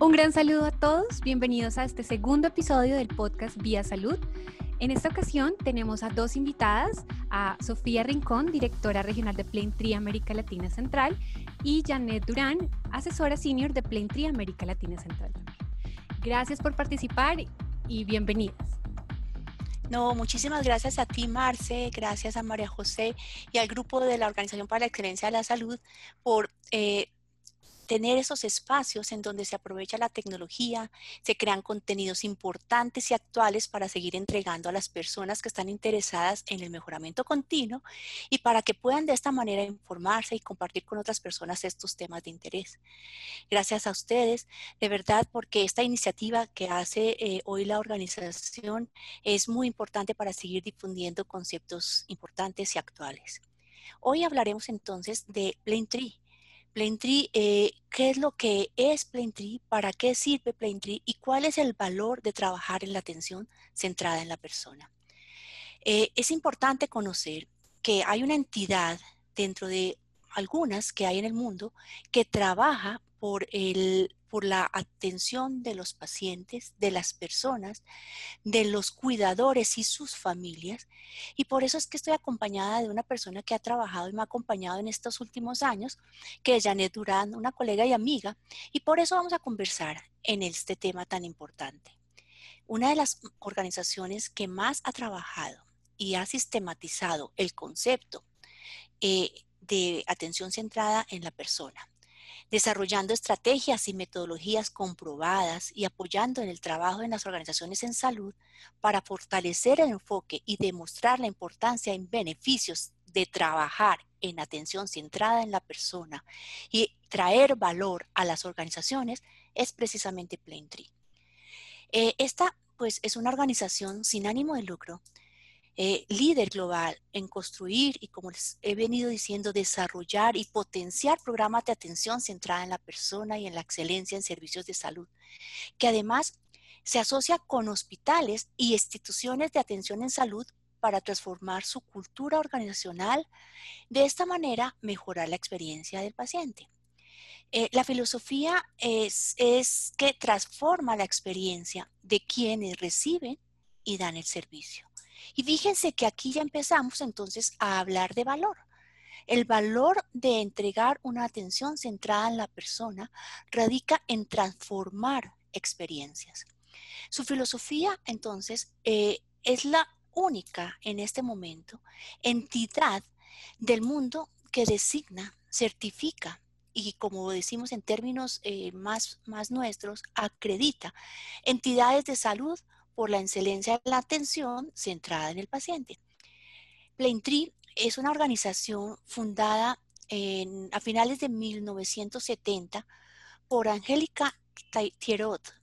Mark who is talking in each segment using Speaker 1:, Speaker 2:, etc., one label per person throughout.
Speaker 1: Un gran saludo a todos, bienvenidos a este segundo episodio del podcast Vía Salud. En esta ocasión tenemos a dos invitadas, a Sofía Rincón, directora regional de Plain América Latina Central, y Janet Durán, asesora senior de Plain América Latina Central. Gracias por participar y bienvenidas.
Speaker 2: No, muchísimas gracias a ti, Marce, gracias a María José y al grupo de la Organización para la Excelencia de la Salud por eh, tener esos espacios en donde se aprovecha la tecnología, se crean contenidos importantes y actuales para seguir entregando a las personas que están interesadas en el mejoramiento continuo y para que puedan de esta manera informarse y compartir con otras personas estos temas de interés. Gracias a ustedes, de verdad, porque esta iniciativa que hace eh, hoy la organización es muy importante para seguir difundiendo conceptos importantes y actuales. Hoy hablaremos entonces de Tree. Plaintree, eh, ¿qué es lo que es Plaintree? ¿Para qué sirve Plaintree? ¿Y cuál es el valor de trabajar en la atención centrada en la persona? Eh, es importante conocer que hay una entidad dentro de algunas que hay en el mundo que trabaja por el por la atención de los pacientes, de las personas, de los cuidadores y sus familias. Y por eso es que estoy acompañada de una persona que ha trabajado y me ha acompañado en estos últimos años, que es Janet Durán, una colega y amiga. Y por eso vamos a conversar en este tema tan importante. Una de las organizaciones que más ha trabajado y ha sistematizado el concepto eh, de atención centrada en la persona desarrollando estrategias y metodologías comprobadas y apoyando en el trabajo en las organizaciones en salud para fortalecer el enfoque y demostrar la importancia y beneficios de trabajar en atención centrada en la persona y traer valor a las organizaciones es precisamente Plaintree. Eh, esta pues es una organización sin ánimo de lucro eh, líder global en construir y, como les he venido diciendo, desarrollar y potenciar programas de atención centrada en la persona y en la excelencia en servicios de salud, que además se asocia con hospitales y instituciones de atención en salud para transformar su cultura organizacional, de esta manera mejorar la experiencia del paciente. Eh, la filosofía es, es que transforma la experiencia de quienes reciben y dan el servicio. Y fíjense que aquí ya empezamos entonces a hablar de valor. El valor de entregar una atención centrada en la persona radica en transformar experiencias. Su filosofía, entonces, eh, es la única en este momento entidad del mundo que designa, certifica y, como decimos en términos eh, más, más nuestros, acredita entidades de salud por la excelencia de la atención centrada en el paciente. Plaintree es una organización fundada a finales de 1970 por Angélica Thierot.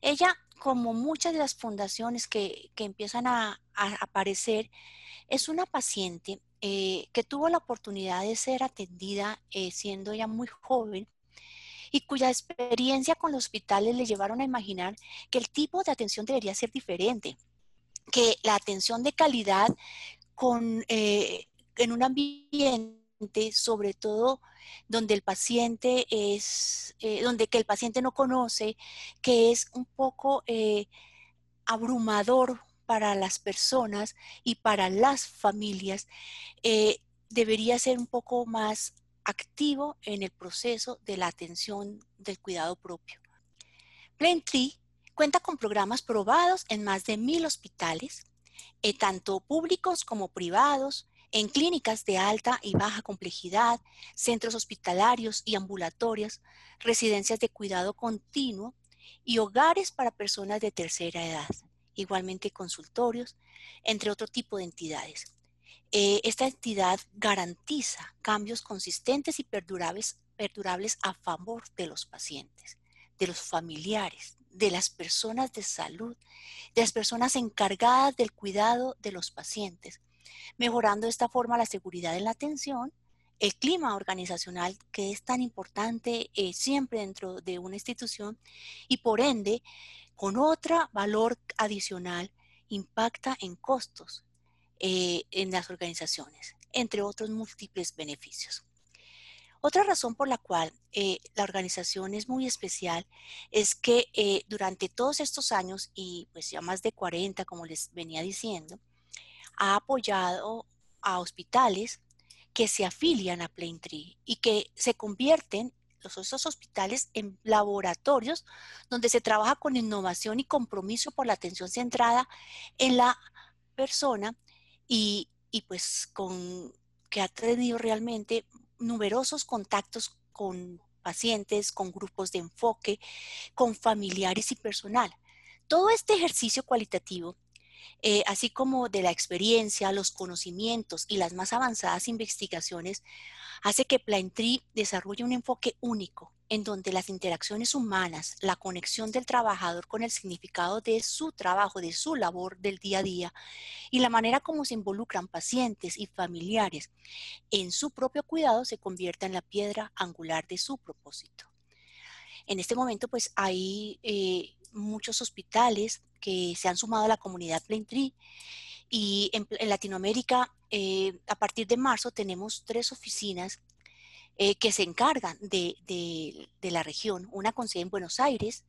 Speaker 2: Ella, como muchas de las fundaciones que, empiezan a, aparecer, es una paciente eh, que tuvo la oportunidad de ser atendida eh, siendo ya muy joven y cuya experiencia con los hospitales le llevaron a imaginar que el tipo de atención debería ser diferente, que la atención de calidad con, eh, en un ambiente, sobre todo donde el paciente es, eh, donde que el paciente no conoce, que es un poco eh, abrumador para las personas y para las familias, debería ser un poco más activo en el proceso de la atención del cuidado propio. Plaintree cuenta con programas probados en más de mil hospitales, eh, tanto públicos como privados, en clínicas de alta y baja complejidad, centros hospitalarios y ambulatorios, residencias de cuidado continuo y hogares para personas de tercera edad, igualmente consultorios, entre otro tipo de entidades. Eh, esta entidad garantiza cambios consistentes y perdurables, a favor de los pacientes, de los familiares, de las personas de salud, de las personas encargadas del cuidado de los pacientes, mejorando de esta forma la seguridad en la atención, el clima organizacional que es tan importante eh, siempre dentro de una institución y por ende, con otro valor adicional, impacta en costos, eh, en las organizaciones, entre otros múltiples beneficios. Otra razón por la cual eh, la organización es muy especial es que eh, durante todos estos años, y pues ya más de 40, como les venía diciendo, ha apoyado a hospitales que se afilian a Plaintree y que se convierten los, esos hospitales en laboratorios donde se trabaja con innovación y compromiso por la atención centrada en la persona y, pues con que ha tenido realmente numerosos contactos con pacientes, con grupos de enfoque, con familiares y personal. Todo este ejercicio cualitativo, eh, así como de la experiencia, los conocimientos y las más avanzadas investigaciones, hace que Plaintree desarrolle un enfoque único en donde las interacciones humanas, la conexión del trabajador con el significado de su trabajo, de su labor del día a día y la manera como se involucran pacientes y familiares en su propio cuidado se convierta en la piedra angular de su propósito. En este momento, pues hay eh, muchos hospitales que se han sumado a la comunidad Plaintree y en, Latinoamérica, eh, a partir de marzo, tenemos tres oficinas eh, que se encargan de, la región. Una con sede en Buenos Aires,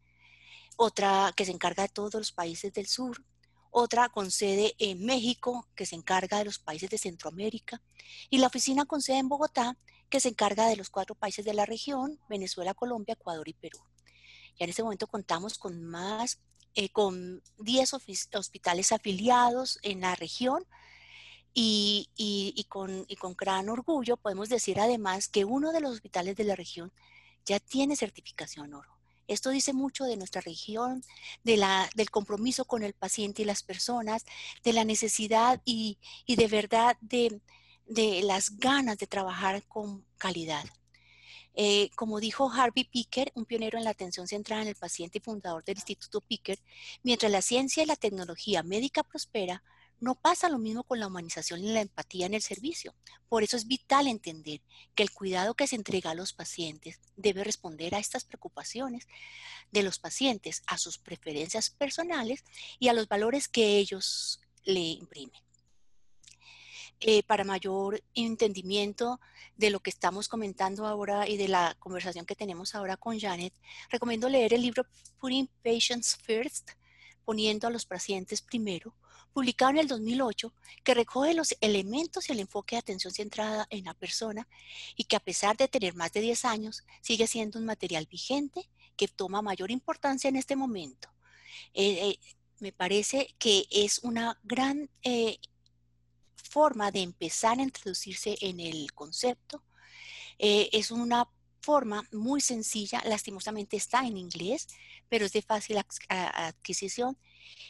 Speaker 2: otra que se encarga de todos los países del sur, otra con sede en México, que se encarga de los países de Centroamérica, y la oficina con sede en Bogotá, que se encarga de los cuatro países de la región, Venezuela, Colombia, Ecuador y Perú. Ya en este momento contamos con más, eh, con 10 hospitales afiliados en la región, y, con, gran orgullo podemos decir además que uno de los hospitales de la región ya tiene certificación oro. Esto dice mucho de nuestra región, del compromiso con el paciente y las personas, de la necesidad y, de verdad de, las ganas de trabajar con calidad. Eh, como dijo Harvey Picker, un pionero en la atención centrada en el paciente y fundador del Instituto Picker, mientras la ciencia y la tecnología médica prospera, no pasa lo mismo con la humanización y la empatía en el servicio. Por eso es vital entender que el cuidado que se entrega a los pacientes debe responder a estas preocupaciones de los pacientes, a sus preferencias personales y a los valores que ellos le imprimen. Eh, para mayor entendimiento de lo que estamos comentando ahora y de la conversación que tenemos ahora con Janet, recomiendo leer el libro Putting Patients First, poniendo a los pacientes primero, publicado en el 2008, que recoge los elementos y el enfoque de atención centrada en la persona y que a pesar de tener más de 10 años, sigue siendo un material vigente que toma mayor importancia en este momento. Eh, eh, me parece que es una gran eh, forma de empezar a introducirse en el concepto. es una forma muy sencilla, lastimosamente está en inglés, pero es de fácil adquisición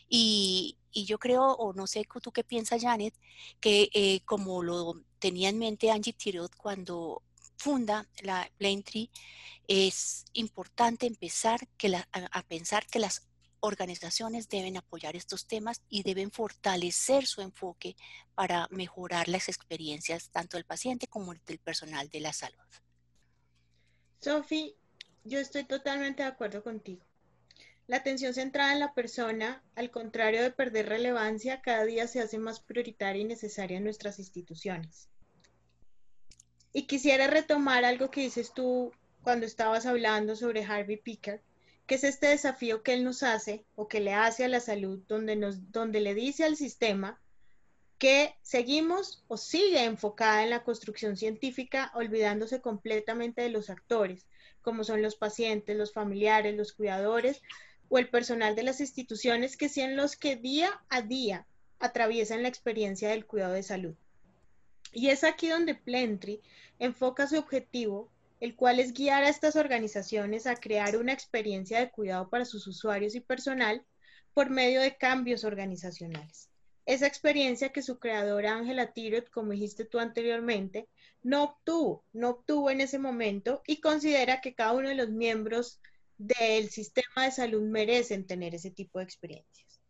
Speaker 2: y, yo creo, o no sé tú qué piensas, Janet, que eh, como lo tenía en mente Angie Tirot cuando funda la Plaintree, es importante empezar que a, pensar que las organizaciones deben apoyar estos temas y deben fortalecer su enfoque para mejorar las experiencias tanto del paciente como del personal de la salud.
Speaker 3: Sophie, yo estoy totalmente de acuerdo contigo. La atención centrada en la persona, al contrario de perder relevancia, cada día se hace más prioritaria y necesaria en nuestras instituciones. Y quisiera retomar algo que dices tú cuando estabas hablando sobre Harvey Picker, que es este desafío que él nos hace o que le hace a la salud, donde, nos, donde le dice al sistema que seguimos o sigue enfocada en la construcción científica, olvidándose completamente de los actores, como son los pacientes, los familiares, los cuidadores, o el personal de las instituciones que sean los que día a día atraviesan la experiencia del cuidado de salud. Y es aquí donde Plentry enfoca su objetivo, el cual es guiar a estas organizaciones a crear una experiencia de cuidado para sus usuarios y personal por medio de cambios organizacionales. Esa experiencia que su creadora Ángela Tirot, como dijiste tú anteriormente, no obtuvo, no obtuvo en ese momento y considera que cada uno de los miembros del sistema de salud merecen tener ese tipo de experiencias.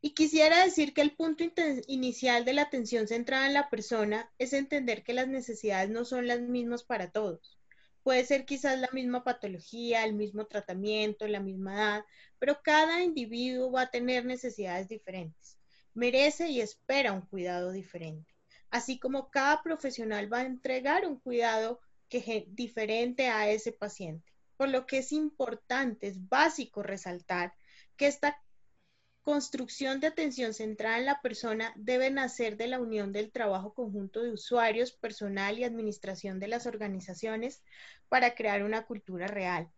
Speaker 3: Y quisiera decir que el punto inicial de la atención centrada en la persona es entender que las necesidades no son las mismas para todos. Puede ser quizás la misma patología, el mismo tratamiento, la misma edad, pero cada individuo va a tener necesidades diferentes. Merece y espera un cuidado diferente. Así como cada profesional va a entregar un cuidado que diferente a ese paciente. Por lo que es importante, es básico resaltar que esta construcción de atención centrada en la persona debe nacer de la unión del trabajo conjunto de usuarios, personal y administración de las organizaciones para crear una cultura real.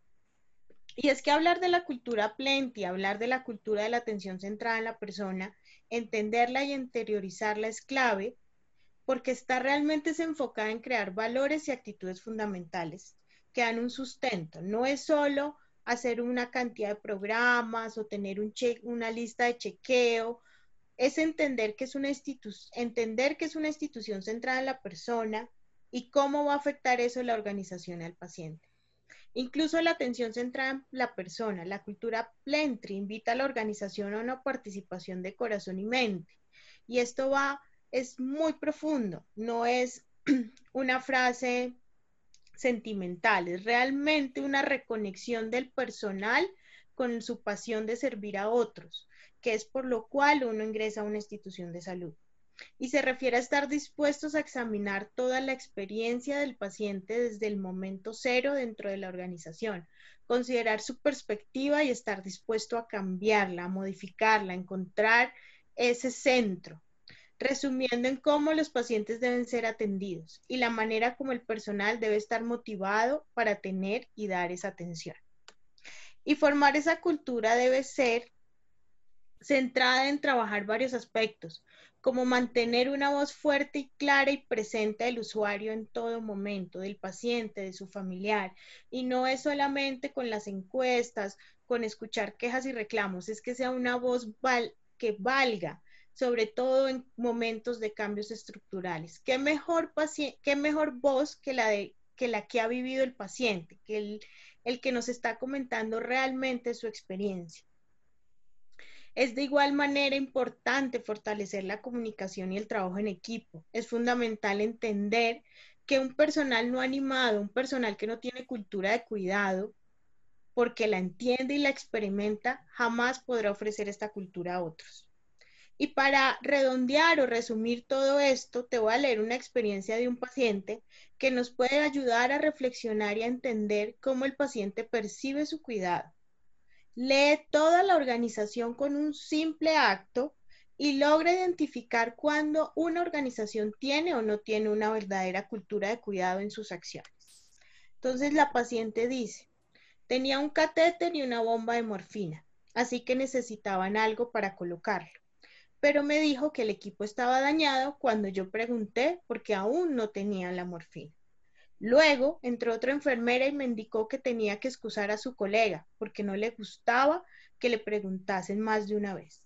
Speaker 3: Y es que hablar de la cultura plenty, hablar de la cultura de la atención centrada en la persona, entenderla y interiorizarla es clave porque está realmente enfocada en crear valores y actitudes fundamentales que dan un sustento. No es solo hacer una cantidad de programas o tener un una lista de chequeo, es entender que es, una entender que es una institución centrada en la persona y cómo va a afectar eso la organización al paciente. Incluso la atención centrada en la persona, la cultura Plentry invita a la organización a una participación de corazón y mente. Y esto va, es muy profundo, no es una frase sentimental, es realmente una reconexión del personal con su pasión de servir a otros, que es por lo cual uno ingresa a una institución de salud. Y se refiere a estar dispuestos a examinar toda la experiencia del paciente desde el momento cero dentro de la organización, considerar su perspectiva y estar dispuesto a cambiarla, a modificarla, a encontrar ese centro resumiendo en cómo los pacientes deben ser atendidos y la manera como el personal debe estar motivado para tener y dar esa atención. Y formar esa cultura debe ser centrada en trabajar varios aspectos, como mantener una voz fuerte y clara y presente del usuario en todo momento, del paciente, de su familiar. Y no es solamente con las encuestas, con escuchar quejas y reclamos, es que sea una voz que valga, sobre todo en momentos de cambios estructurales. ¿Qué mejor, qué mejor voz que la, de, que la que ha vivido el paciente, que el, el que nos está comentando realmente su experiencia? Es de igual manera importante fortalecer la comunicación y el trabajo en equipo. Es fundamental entender que un personal no animado, un personal que no tiene cultura de cuidado, porque la entiende y la experimenta, jamás podrá ofrecer esta cultura a otros. Y para redondear o resumir todo esto, te voy a leer una experiencia de un paciente que nos puede ayudar a reflexionar y a entender cómo el paciente percibe su cuidado. Lee toda la organización con un simple acto y logra identificar cuando una organización tiene o no tiene una verdadera cultura de cuidado en sus acciones. Entonces la paciente dice, tenía un catéter y una bomba de morfina, así que necesitaban algo para colocarlo pero me dijo que el equipo estaba dañado cuando yo pregunté porque aún no tenía la morfina. Luego entró otra enfermera y me indicó que tenía que excusar a su colega porque no le gustaba que le preguntasen más de una vez.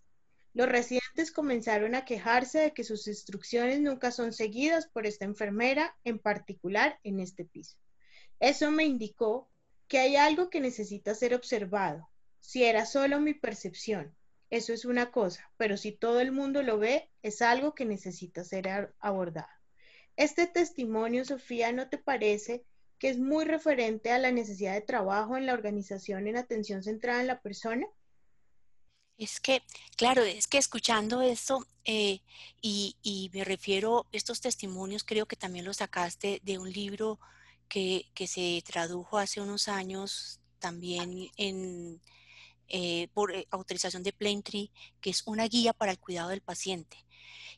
Speaker 3: Los residentes comenzaron a quejarse de que sus instrucciones nunca son seguidas por esta enfermera, en particular en este piso. Eso me indicó que hay algo que necesita ser observado, si era solo mi percepción, eso es una cosa, pero si todo el mundo lo ve, es algo que necesita ser abordado. Este testimonio, Sofía, ¿no te parece que es muy referente a la necesidad de trabajo en la organización en atención centrada en la persona?
Speaker 2: Es que, claro, es que escuchando esto, eh, y, me refiero, estos testimonios creo que también los sacaste de un libro que, se tradujo hace unos años también en, eh, por eh, autorización de Plaintree, que es una guía para el cuidado del paciente.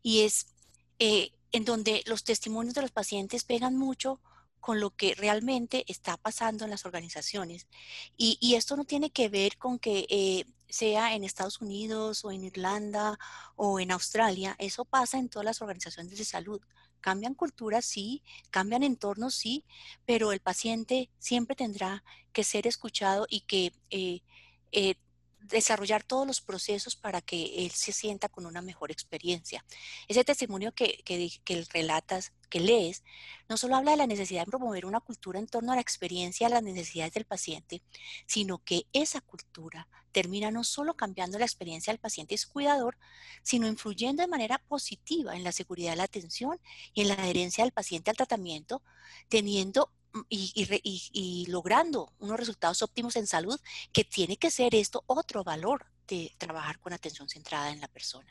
Speaker 2: Y es en donde los testimonios de los pacientes pegan mucho con lo que realmente está pasando en las organizaciones. Y, esto no tiene que ver con que sea en Estados Unidos o en Irlanda o en Australia, eso pasa en todas las organizaciones de salud. Cambian culturas, sí, cambian entornos, sí, pero el paciente siempre tendrá que ser escuchado y que eh, desarrollar todos los procesos para que él se sienta con una mejor experiencia. Ese testimonio que, que, relatas, que lees, no solo habla de la necesidad de promover una cultura en torno a la experiencia, a las necesidades del paciente, sino que esa cultura termina no solo cambiando la experiencia del paciente y su cuidador, sino influyendo de manera positiva en la seguridad de la atención y en la adherencia del paciente al tratamiento, teniendo Mm, y, logrando unos resultados óptimos en salud, que tiene que ser esto otro valor de trabajar con atención centrada en la persona.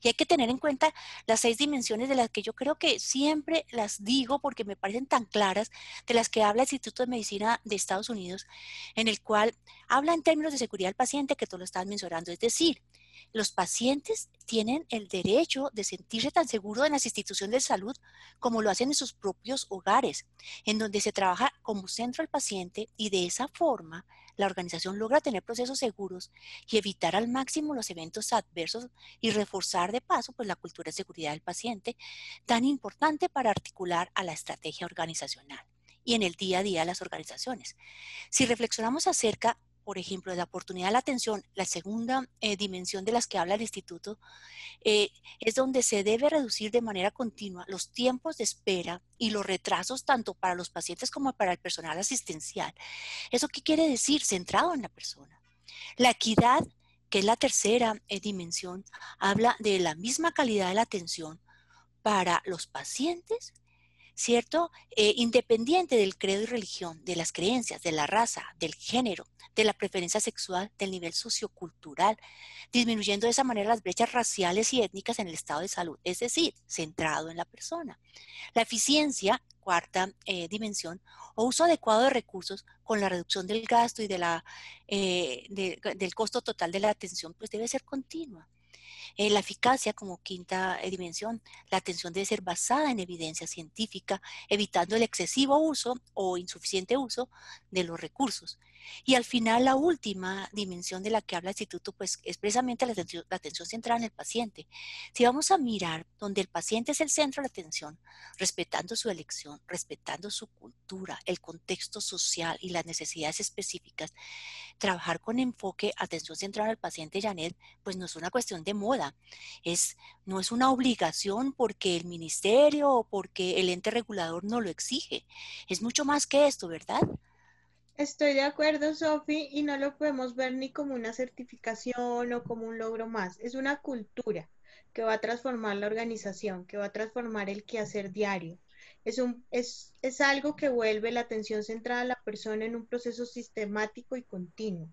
Speaker 2: Y hay que tener en cuenta las seis dimensiones de las que yo creo que siempre las digo porque me parecen tan claras, de las que habla el Instituto de Medicina de Estados Unidos, en el cual habla en términos de seguridad del paciente que tú lo estás mencionando. Es decir, los pacientes tienen el derecho de sentirse tan seguros en las instituciones de salud como lo hacen en sus propios hogares, en donde se trabaja como centro al paciente y de esa forma la organización logra tener procesos seguros y evitar al máximo los eventos adversos y reforzar de paso pues, la cultura de seguridad del paciente, tan importante para articular a la estrategia organizacional y en el día a día de las organizaciones. Si reflexionamos acerca por ejemplo, la oportunidad de la atención, la segunda eh, dimensión de las que habla el instituto, eh, es donde se debe reducir de manera continua los tiempos de espera y los retrasos tanto para los pacientes como para el personal asistencial. ¿Eso qué quiere decir? Centrado en la persona. La equidad, que es la tercera eh, dimensión, habla de la misma calidad de la atención para los pacientes ¿cierto? independiente del credo y religión, de las creencias, de la raza, del género, de la preferencia sexual, del nivel sociocultural, disminuyendo de esa manera las brechas raciales y étnicas en el estado de salud, es decir, centrado en la persona. La eficiencia, cuarta eh, dimensión, o uso adecuado de recursos con la reducción del gasto y de la, eh, del costo total de la atención, pues debe ser continua. Eh, la eficacia como quinta dimensión, la atención debe ser basada en evidencia científica, evitando el excesivo uso o insuficiente uso de los recursos. Y al final, la última dimensión de la que habla el instituto, pues es precisamente la atención, la atención centrada en el paciente. Si vamos a mirar donde el paciente es el centro de la atención, respetando su elección, respetando su cultura, el contexto social y las necesidades específicas, trabajar con enfoque atención centrada en el paciente, Janet, pues no es una cuestión de moda, es, no es una obligación porque el ministerio o porque el ente regulador no lo exige. Es mucho más que esto, ¿verdad?
Speaker 3: Estoy de acuerdo, Sofi, y no lo podemos ver ni como una certificación o como un logro más. Es una cultura que va a transformar la organización, que va a transformar el quehacer diario. Es, un, es, es algo que vuelve la atención centrada a la persona en un proceso sistemático y continuo.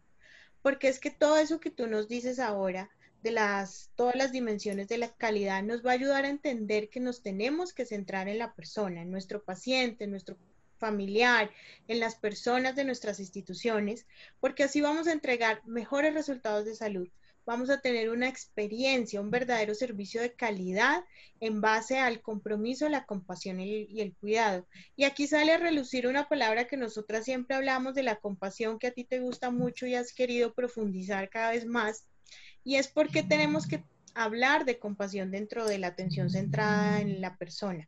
Speaker 3: Porque es que todo eso que tú nos dices ahora, de las, todas las dimensiones de la calidad, nos va a ayudar a entender que nos tenemos que centrar en la persona, en nuestro paciente, en nuestro familiar, en las personas de nuestras instituciones, porque así vamos a entregar mejores resultados de salud. Vamos a tener una experiencia, un verdadero servicio de calidad en base al compromiso, la compasión y el cuidado. Y aquí sale a relucir una palabra que nosotras siempre hablamos de la compasión, que a ti te gusta mucho y has querido profundizar cada vez más. Y es porque tenemos que hablar de compasión dentro de la atención centrada en la persona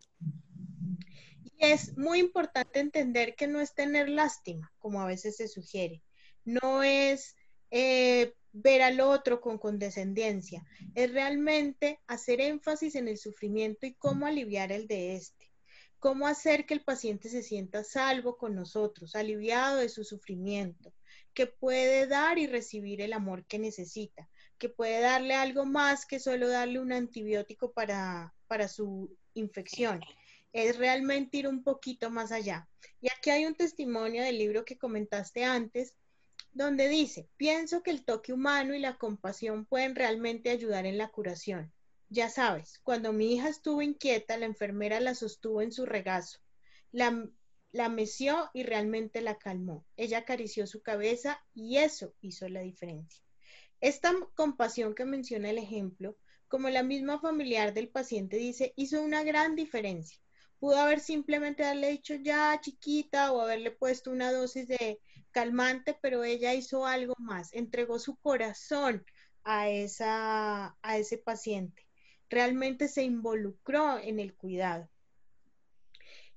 Speaker 3: es muy importante entender que no es tener lástima, como a veces se sugiere. No es eh, ver al otro con condescendencia. Es realmente hacer énfasis en el sufrimiento y cómo aliviar el de este. Cómo hacer que el paciente se sienta salvo con nosotros, aliviado de su sufrimiento, que puede dar y recibir el amor que necesita, que puede darle algo más que solo darle un antibiótico para, para su infección es realmente ir un poquito más allá. Y aquí hay un testimonio del libro que comentaste antes, donde dice, pienso que el toque humano y la compasión pueden realmente ayudar en la curación. Ya sabes, cuando mi hija estuvo inquieta, la enfermera la sostuvo en su regazo, la, la meció y realmente la calmó. Ella acarició su cabeza y eso hizo la diferencia. Esta compasión que menciona el ejemplo, como la misma familiar del paciente dice, hizo una gran diferencia pudo haber simplemente darle dicho ya chiquita o haberle puesto una dosis de calmante, pero ella hizo algo más, entregó su corazón a, esa, a ese paciente. Realmente se involucró en el cuidado.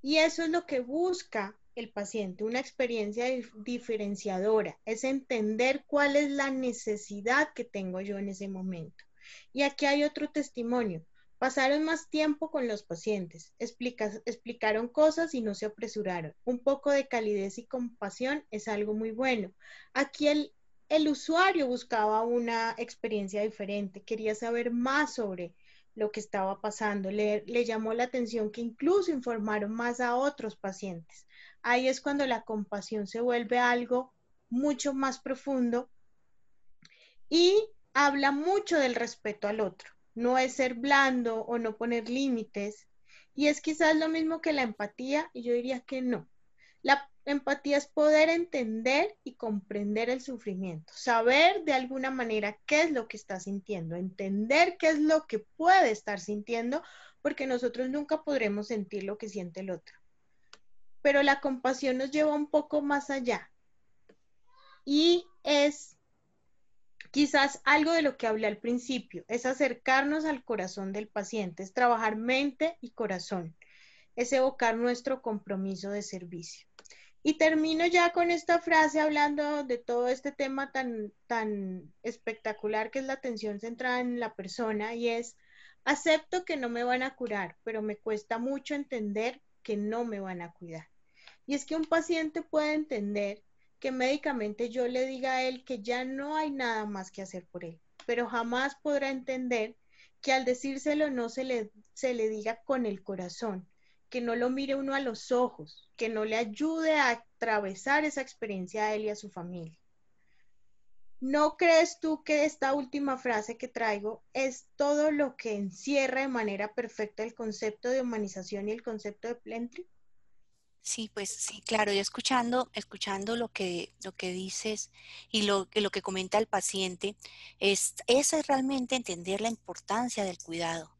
Speaker 3: Y eso es lo que busca el paciente, una experiencia diferenciadora, es entender cuál es la necesidad que tengo yo en ese momento. Y aquí hay otro testimonio. Pasaron más tiempo con los pacientes, explicaron cosas y no se apresuraron. Un poco de calidez y compasión es algo muy bueno. Aquí el, el usuario buscaba una experiencia diferente, quería saber más sobre lo que estaba pasando. Le, le, llamó la atención que incluso informaron más a otros pacientes. Ahí es cuando la compasión se vuelve algo mucho más profundo y habla mucho del respeto al otro. No es ser blando o no poner límites. Y es quizás lo mismo que la empatía, y yo diría que no. La empatía es poder entender y comprender el sufrimiento, saber de alguna manera qué es lo que está sintiendo, entender qué es lo que puede estar sintiendo, porque nosotros nunca podremos sentir lo que siente el otro. Pero la compasión nos lleva un poco más allá y es quizás algo de lo que hablé al principio, es acercarnos al corazón del paciente, es trabajar mente y corazón, es evocar nuestro compromiso de servicio. Y termino ya con esta frase hablando de todo este tema tan, tan espectacular que es la atención centrada en la persona y es, acepto que no me van a curar, pero me cuesta mucho entender que no me van a cuidar. Y es que un paciente puede entender que médicamente yo le diga a él que ya no hay nada más que hacer por él, pero jamás podrá entender que al decírselo no se le, se le diga con el corazón, que no lo mire uno a los ojos, que no le ayude a atravesar esa experiencia a él y a su familia. ¿No crees tú que esta última frase que traigo es todo lo que encierra de manera perfecta el concepto de humanización y el concepto de plentry?
Speaker 2: Sí, pues sí, claro, yo escuchando, escuchando lo que, lo que dices y lo, lo que comenta el paciente, es, es realmente entender la importancia del cuidado,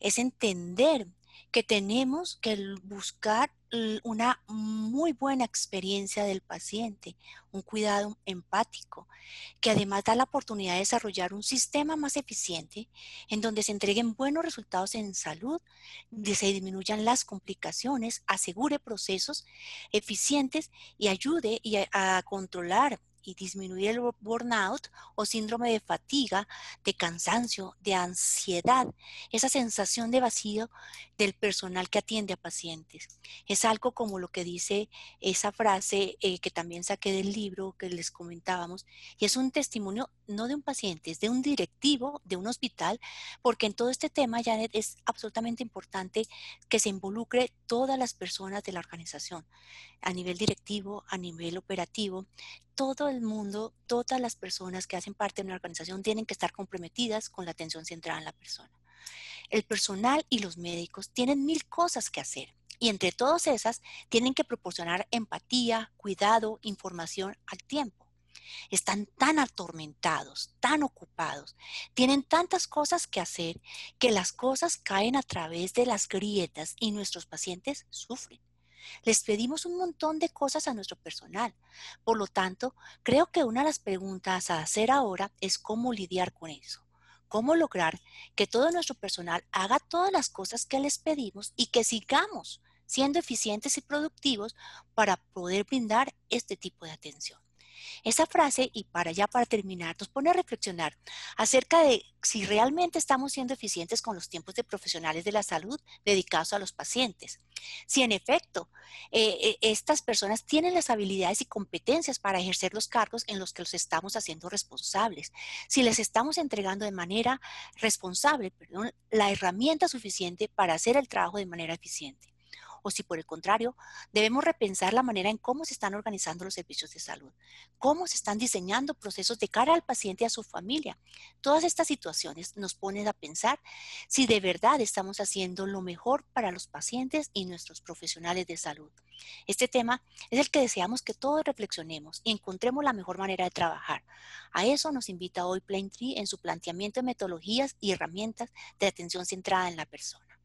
Speaker 2: es entender que tenemos que buscar una muy buena experiencia del paciente, un cuidado empático, que además da la oportunidad de desarrollar un sistema más eficiente en donde se entreguen buenos resultados en salud, se disminuyan las complicaciones, asegure procesos eficientes y ayude a controlar y disminuir el burnout o síndrome de fatiga, de cansancio, de ansiedad, esa sensación de vacío del personal que atiende a pacientes. Es algo como lo que dice esa frase eh, que también saqué del libro que les comentábamos, y es un testimonio no de un paciente, es de un directivo de un hospital, porque en todo este tema, Janet, es absolutamente importante que se involucre todas las personas de la organización, a nivel directivo, a nivel operativo, todo el mundo, todas las personas que hacen parte de una organización tienen que estar comprometidas con la atención centrada en la persona. El personal y los médicos tienen mil cosas que hacer y entre todas esas tienen que proporcionar empatía, cuidado, información al tiempo. Están tan atormentados, tan ocupados, tienen tantas cosas que hacer que las cosas caen a través de las grietas y nuestros pacientes sufren. Les pedimos un montón de cosas a nuestro personal. Por lo tanto, creo que una de las preguntas a hacer ahora es cómo lidiar con eso. Cómo lograr que todo nuestro personal haga todas las cosas que les pedimos y que sigamos siendo eficientes y productivos para poder brindar este tipo de atención. Esa frase, y para ya para terminar, nos pone a reflexionar acerca de si realmente estamos siendo eficientes con los tiempos de profesionales de la salud dedicados a los pacientes. Si en efecto eh, eh, estas personas tienen las habilidades y competencias para ejercer los cargos en los que los estamos haciendo responsables. Si les estamos entregando de manera responsable, perdón, la herramienta suficiente para hacer el trabajo de manera eficiente o si por el contrario, debemos repensar la manera en cómo se están organizando los servicios de salud, cómo se están diseñando procesos de cara al paciente y a su familia. Todas estas situaciones nos ponen a pensar si de verdad estamos haciendo lo mejor para los pacientes y nuestros profesionales de salud. Este tema es el que deseamos que todos reflexionemos y encontremos la mejor manera de trabajar. A eso nos invita hoy Plaintree en su planteamiento de metodologías y herramientas de atención centrada en la persona.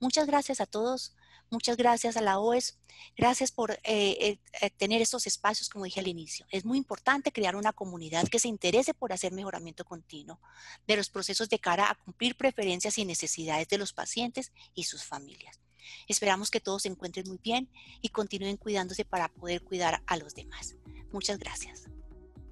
Speaker 2: Muchas gracias a todos Muchas gracias a la OES. Gracias por eh, eh, eh, tener estos espacios, como dije al inicio. Es muy importante crear una comunidad que se interese por hacer mejoramiento continuo de los procesos de cara a cumplir preferencias y necesidades de los pacientes y sus familias. Esperamos que todos se encuentren muy bien y continúen cuidándose para poder cuidar a los demás. Muchas gracias.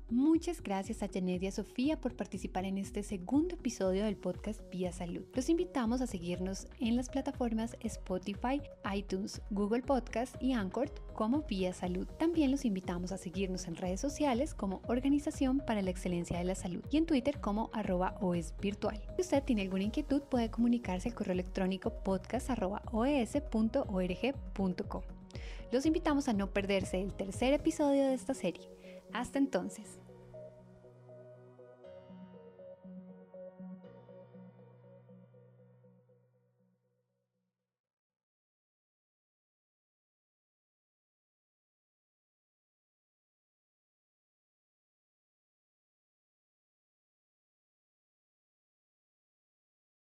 Speaker 1: Muchas gracias a Janet y a Sofía por participar en este segundo episodio del podcast Vía Salud. Los invitamos a seguirnos en las plataformas Spotify, iTunes, Google Podcast y Anchor como Vía Salud. También los invitamos a seguirnos en redes sociales como Organización para la Excelencia de la Salud y en Twitter como arroba Virtual. Si usted tiene alguna inquietud puede comunicarse al correo electrónico podcast.oes.org.co. Los invitamos a no perderse el tercer episodio de esta serie. Hasta entonces.